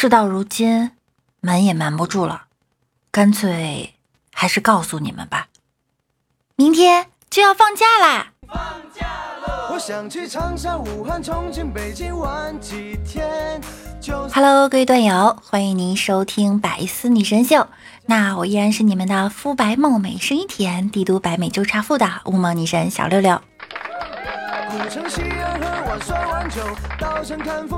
事到如今，瞒也瞒不住了，干脆还是告诉你们吧。明天就要放假啦！放假喽！我想去长沙、武汉、重庆、北京玩几天。Hello，各位段友，欢迎您收听百思女神秀。那我依然是你们的肤白貌美、声音甜、帝都白美就差富的乌蒙女神小六六。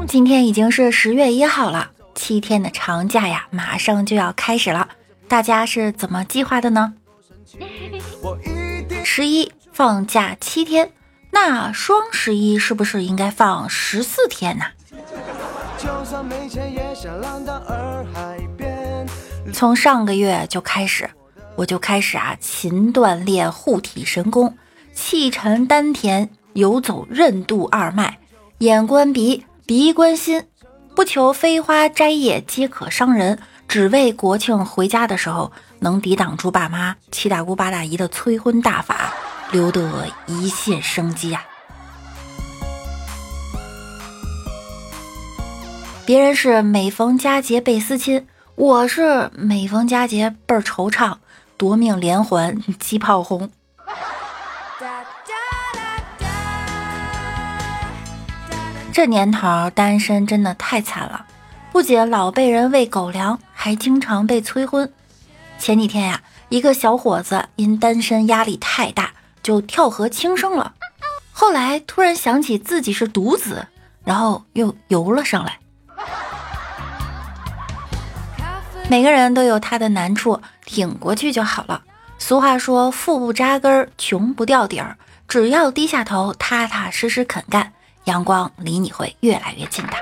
今天已经是十月一号了。七天的长假呀，马上就要开始了，大家是怎么计划的呢？十一放假七天，那双十一是不是应该放十四天呢？从上个月就开始，我就开始啊勤锻炼护体神功，气沉丹田，游走任督二脉，眼观鼻，鼻观心。不求飞花摘叶皆可伤人，只为国庆回家的时候能抵挡住爸妈、七大姑八大姨的催婚大法，留得一线生机啊！别人是每逢佳节倍思亲，我是每逢佳节倍儿惆怅，夺命连环鸡炮轰。这年头单身真的太惨了，不仅老被人喂狗粮，还经常被催婚。前几天呀，一个小伙子因单身压力太大，就跳河轻生了。后来突然想起自己是独子，然后又游了上来。每个人都有他的难处，挺过去就好了。俗话说：“富不扎根，穷不掉底儿。”只要低下头，踏踏实实肯干。阳光离你会越来越近的。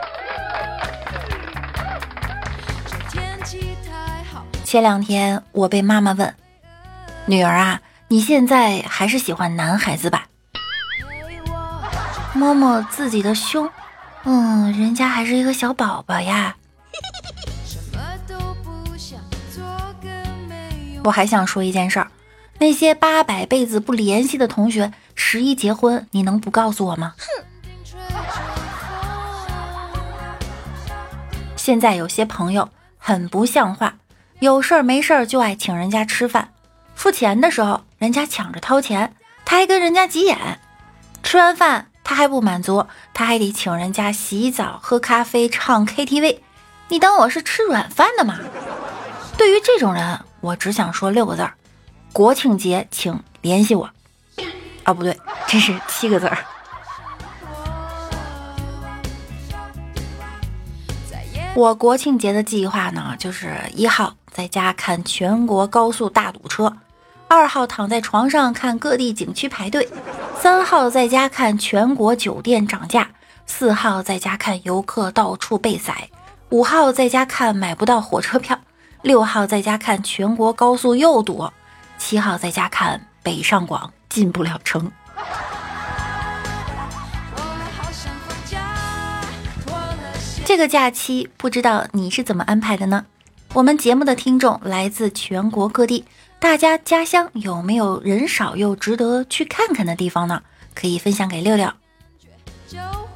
前两天我被妈妈问：“女儿啊，你现在还是喜欢男孩子吧？”摸摸自己的胸，嗯，人家还是一个小宝宝呀。我还想说一件事儿，那些八百辈子不联系的同学，十一结婚，你能不告诉我吗？哼。现在有些朋友很不像话，有事儿没事儿就爱请人家吃饭，付钱的时候人家抢着掏钱，他还跟人家急眼。吃完饭他还不满足，他还得请人家洗澡、喝咖啡、唱 KTV。你当我是吃软饭的吗？对于这种人，我只想说六个字儿：国庆节请联系我。啊，不对，这是七个字儿。我国庆节的计划呢，就是一号在家看全国高速大堵车，二号躺在床上看各地景区排队，三号在家看全国酒店涨价，四号在家看游客到处被宰，五号在家看买不到火车票，六号在家看全国高速又堵，七号在家看北上广进不了城。这个假期不知道你是怎么安排的呢？我们节目的听众来自全国各地，大家家乡有没有人少又值得去看看的地方呢？可以分享给六六。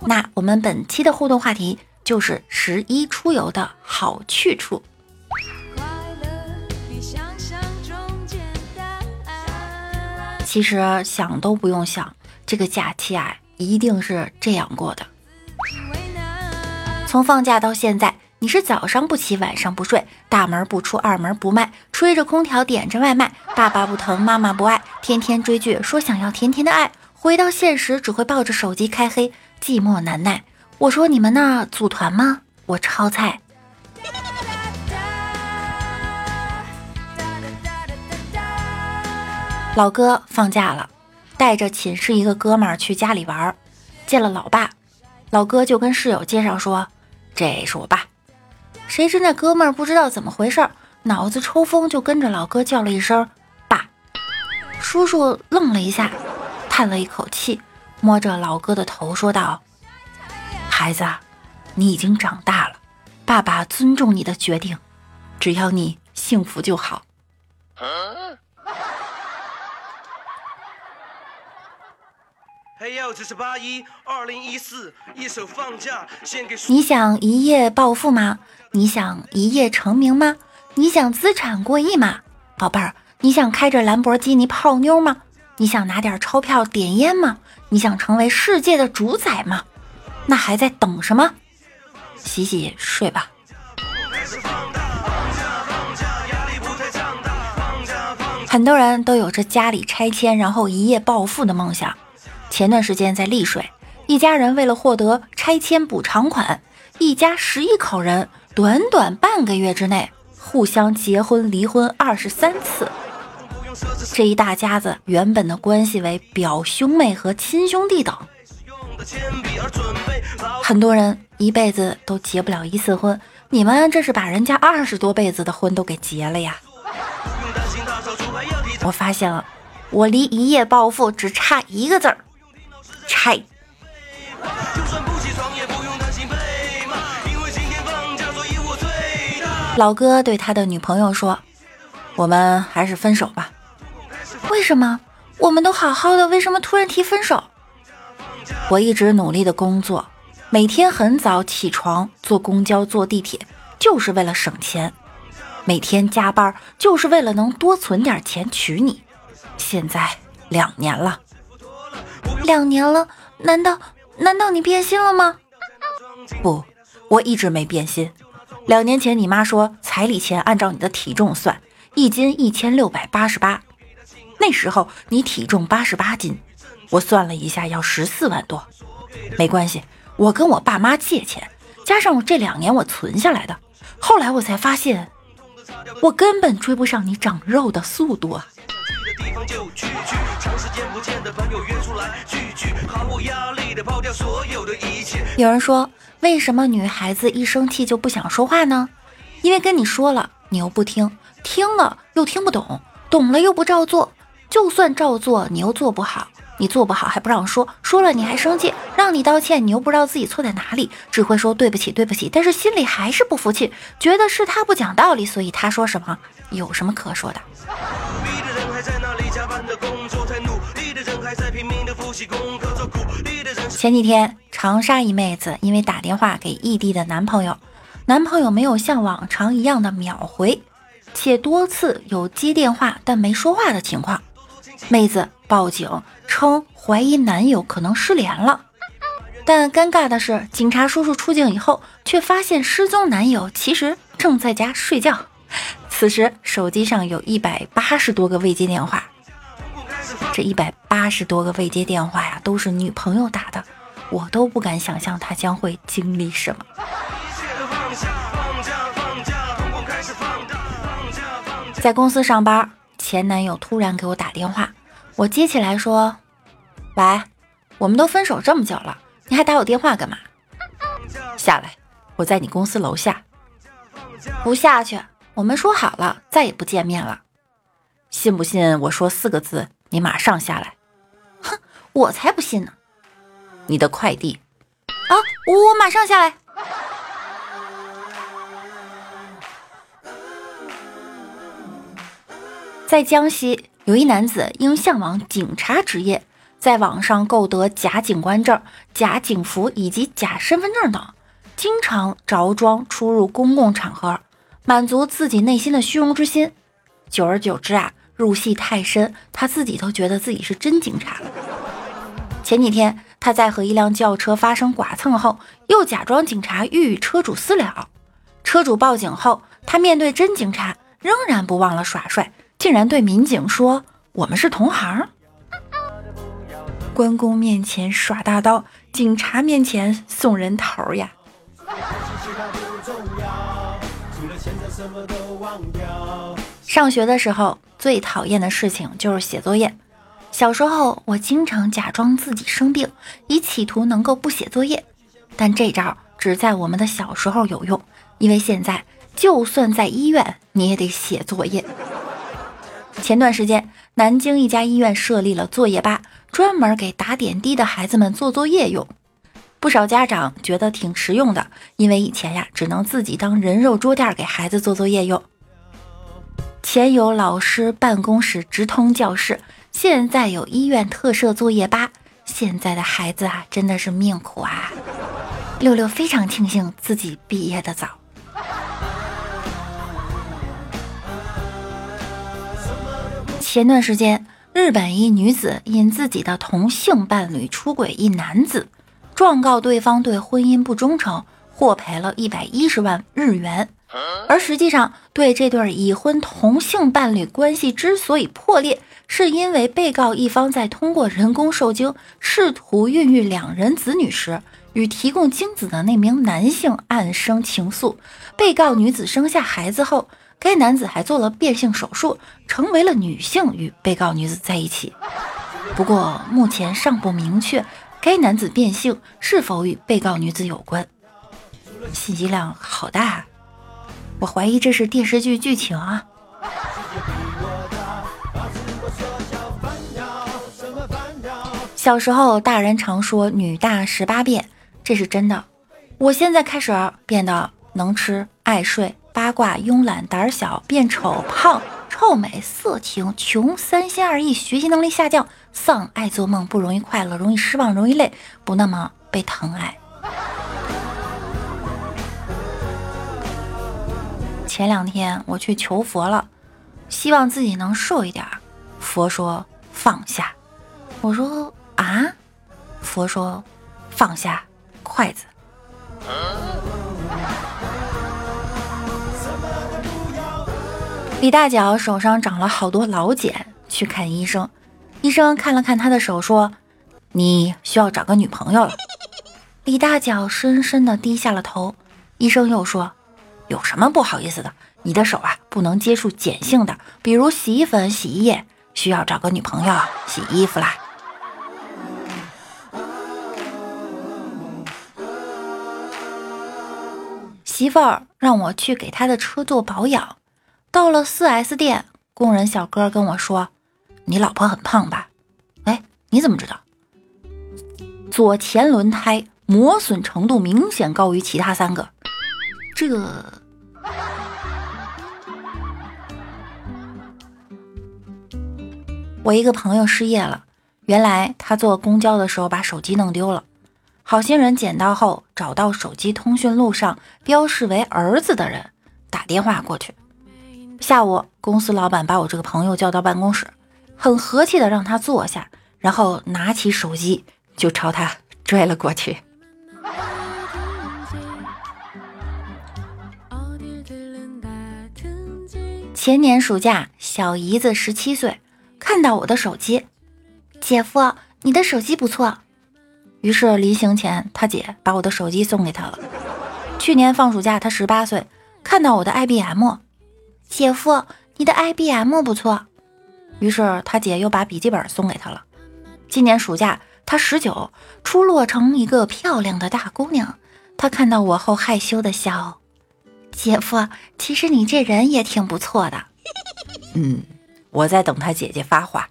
那我们本期的互动话题就是十一出游的好去处。其实想都不用想，这个假期啊，一定是这样过的。从放假到现在，你是早上不起，晚上不睡，大门不出，二门不迈，吹着空调，点着外卖，爸爸不疼，妈妈不爱，天天追剧，说想要甜甜的爱，回到现实只会抱着手机开黑，寂寞难耐。我说你们那组团吗？我超菜。老哥放假了，带着寝室一个哥们儿去家里玩，见了老爸，老哥就跟室友介绍说。这是我爸，谁知那哥们儿不知道怎么回事，脑子抽风，就跟着老哥叫了一声“爸”。叔叔愣了一下，叹了一口气，摸着老哥的头说道：“孩子，你已经长大了，爸爸尊重你的决定，只要你幸福就好”呦，这是八一二零一四，一首放假献给。你想一夜暴富吗？你想一夜成名吗？你想资产过亿吗？宝贝儿，你想开着兰博基尼泡妞吗？你想拿点钞票点烟吗？你想成为世界的主宰吗？那还在等什么？洗洗睡吧。很多人都有着家里拆迁然后一夜暴富的梦想。前段时间在丽水，一家人为了获得拆迁补偿款，一家十一口人短短半个月之内互相结婚离婚二十三次。这一大家子原本的关系为表兄妹和亲兄弟等，很多人一辈子都结不了一次婚，你们这是把人家二十多辈子的婚都给结了呀！我发现了，我离一夜暴富只差一个字儿。拆。老哥对他的女朋友说：“我们还是分手吧。”为什么？我们都好好的，为什么突然提分手？我一直努力的工作，每天很早起床，坐公交、坐地铁，就是为了省钱；每天加班，就是为了能多存点钱娶你。现在两年了。两年了，难道难道你变心了吗？不，我一直没变心。两年前你妈说彩礼钱按照你的体重算，一斤一千六百八十八。那时候你体重八十八斤，我算了一下要十四万多。没关系，我跟我爸妈借钱，加上我这两年我存下来的。后来我才发现，我根本追不上你长肉的速度啊。有人说，为什么女孩子一生气就不想说话呢？因为跟你说了，你又不听，听了又听不懂，懂了又不照做，就算照做，你又做不好，你做不好还不让说，说了你还生气，让你道歉，你又不知道自己错在哪里，只会说对不起对不起，但是心里还是不服气，觉得是他不讲道理，所以他说什么有什么可说的。前几天，长沙一妹子因为打电话给异地的男朋友，男朋友没有像往常一样的秒回，且多次有接电话但没说话的情况，妹子报警称怀疑男友可能失联了。但尴尬的是，警察叔叔出警以后，却发现失踪男友其实正在家睡觉，此时手机上有一百八十多个未接电话。这一百八十多个未接电话呀，都是女朋友打的，我都不敢想象他将会经历什么。在公司上班，前男友突然给我打电话，我接起来说：“喂，我们都分手这么久了，你还打我电话干嘛？”下来，我在你公司楼下。不下去，我们说好了，再也不见面了。信不信我说四个字？你马上下来！哼，我才不信呢！你的快递啊，我马上下来。在江西，有一男子因向往警察职业，在网上购得假警官证、假警服以及假身份证等，经常着装出入公共场合，满足自己内心的虚荣之心。久而久之啊。入戏太深，他自己都觉得自己是真警察。前几天，他在和一辆轿车发生剐蹭后，又假装警察欲与车主私了。车主报警后，他面对真警察，仍然不忘了耍帅，竟然对民警说：“我们是同行。”关公面前耍大刀，警察面前送人头呀。上学的时候，最讨厌的事情就是写作业。小时候，我经常假装自己生病，以企图能够不写作业。但这招只在我们的小时候有用，因为现在就算在医院，你也得写作业。前段时间，南京一家医院设立了作业吧，专门给打点滴的孩子们做作业用。不少家长觉得挺实用的，因为以前呀，只能自己当人肉桌垫给孩子做作业用。前有老师办公室直通教室，现在有医院特设作业吧，现在的孩子啊，真的是命苦啊！六六非常庆幸自己毕业的早。前段时间，日本一女子因自己的同性伴侣出轨一男子，状告对方对婚姻不忠诚，获赔了一百一十万日元。而实际上，对这对已婚同性伴侣关系之所以破裂，是因为被告一方在通过人工受精试图孕育两人子女时，与提供精子的那名男性暗生情愫。被告女子生下孩子后，该男子还做了变性手术，成为了女性，与被告女子在一起。不过，目前尚不明确该男子变性是否与被告女子有关。信息量好大。啊我怀疑这是电视剧剧情啊！小时候，大人常说“女大十八变”，这是真的。我现在开始变得能吃、爱睡、八卦、慵懒、胆小、变丑、胖、臭美、色情、穷、三心二意、学习能力下降、丧、爱做梦、不容易快乐、容易失望、容易累、不那么被疼爱。前两天我去求佛了，希望自己能瘦一点。佛说放下，我说啊，佛说放下筷子。李大脚手上长了好多老茧，去看医生。医生看了看他的手，说：“你需要找个女朋友了。”李大脚深深的低下了头。医生又说。有什么不好意思的？你的手啊，不能接触碱性的，比如洗衣粉、洗衣液，需要找个女朋友洗衣服啦。媳妇儿让我去给她的车做保养，到了 4S 店，工人小哥跟我说：“你老婆很胖吧？”哎，你怎么知道？左前轮胎磨损程度明显高于其他三个，这个。我一个朋友失业了，原来他坐公交的时候把手机弄丢了，好心人捡到后找到手机通讯录上标示为儿子的人，打电话过去。下午公司老板把我这个朋友叫到办公室，很和气的让他坐下，然后拿起手机就朝他拽了过去。前年暑假，小姨子十七岁。看到我的手机，姐夫，你的手机不错。于是临行前，他姐把我的手机送给他了。去年放暑假，他十八岁，看到我的 IBM，姐夫，你的 IBM 不错。于是他姐又把笔记本送给他了。今年暑假，他十九，出落成一个漂亮的大姑娘。他看到我后害羞的笑，姐夫，其实你这人也挺不错的。嗯。我在等他姐姐发话。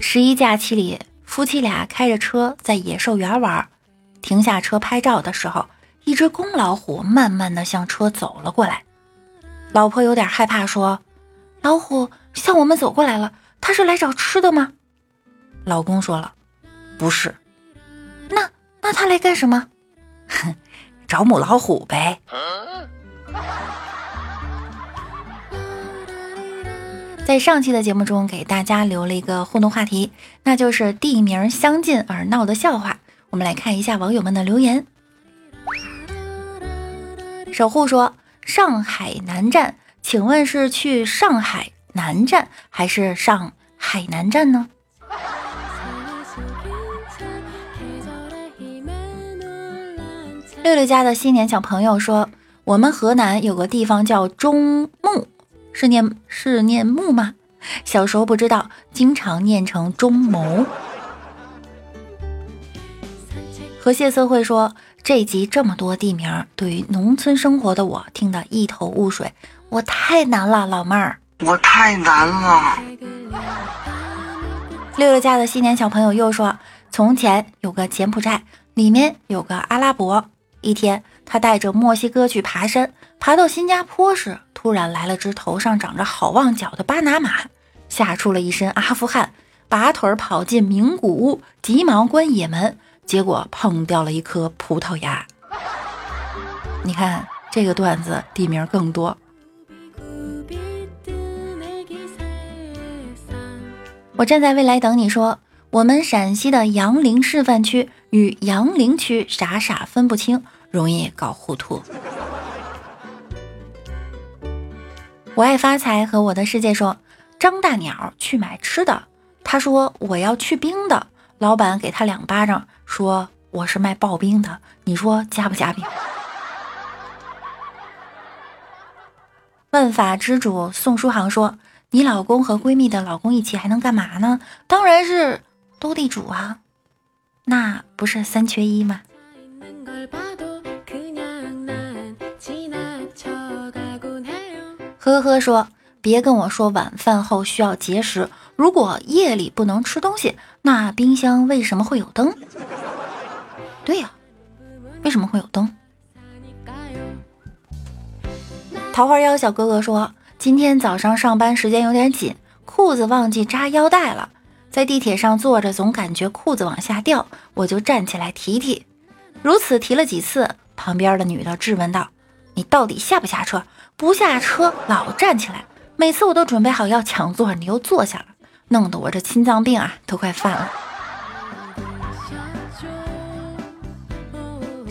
十一假期里，夫妻俩开着车在野兽园玩，停下车拍照的时候，一只公老虎慢慢的向车走了过来。老婆有点害怕，说：“老虎向我们走过来了，他是来找吃的吗？”老公说了：“不是。”那那他来干什么？哼。找母老虎呗。在上期的节目中，给大家留了一个互动话题，那就是地名相近而闹的笑话。我们来看一下网友们的留言。守护说：“上海南站，请问是去上海南站还是上海南站呢？”六六家的新年小朋友说：“我们河南有个地方叫中牟，是念是念木吗？小时候不知道，经常念成中牟。”和谢色会说：“这集这么多地名，对于农村生活的我听得一头雾水，我太难了，老妹儿，我太难了。”六六家的新年小朋友又说：“从前有个柬埔寨，里面有个阿拉伯。”一天，他带着墨西哥去爬山，爬到新加坡时，突然来了只头上长着好望角的巴拿马，吓出了一身阿富汗，拔腿跑进名古屋，急忙关野门，结果碰掉了一颗葡萄牙。你看这个段子地名更多。我站在未来等你说，我们陕西的杨凌示范区与杨凌区傻傻分不清，容易搞糊涂。我爱发财和我的世界说，张大鸟去买吃的，他说我要去冰的，老板给他两巴掌，说我是卖刨冰的，你说加不加冰？万法之主宋书航说，你老公和闺蜜的老公一起还能干嘛呢？当然是斗地主啊，那不是三缺一吗？呵呵说，别跟我说晚饭后需要节食。如果夜里不能吃东西，那冰箱为什么会有灯？对呀，为什么会有灯？桃花妖小哥哥说，今天早上上班时间有点紧，裤子忘记扎腰带了，在地铁上坐着总感觉裤子往下掉，我就站起来提提。如此提了几次，旁边的女的质问道：“你到底下不下车？”不下车老站起来，每次我都准备好要抢座，你又坐下了，弄得我这心脏病啊都快犯了。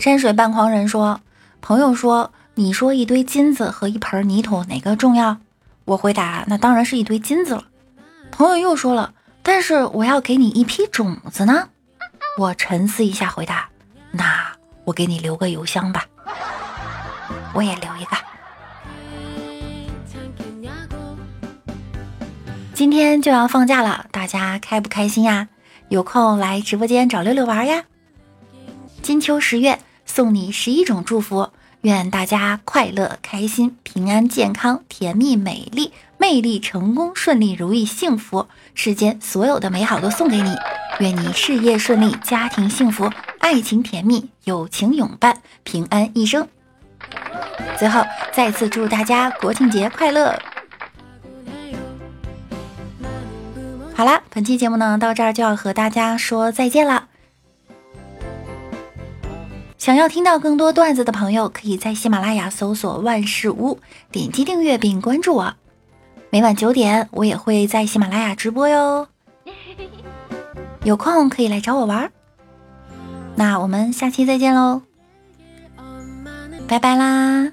山水半狂人说：“朋友说，你说一堆金子和一盆泥土哪个重要？”我回答：“那当然是一堆金子了。”朋友又说了：“但是我要给你一批种子呢。”我沉思一下回答：“那我给你留个邮箱吧，我也留一个。”今天就要放假了，大家开不开心呀？有空来直播间找六六玩呀！金秋十月，送你十一种祝福，愿大家快乐、开心、平安、健康、甜蜜、美丽、魅力、成功、顺利、如意、幸福，世间所有的美好都送给你。愿你事业顺利，家庭幸福，爱情甜蜜，友情永伴，平安一生。最后，再次祝大家国庆节快乐！好啦，本期节目呢到这儿就要和大家说再见了。想要听到更多段子的朋友，可以在喜马拉雅搜索“万事屋”，点击订阅并关注我。每晚九点，我也会在喜马拉雅直播哟。有空可以来找我玩。那我们下期再见喽，拜拜啦！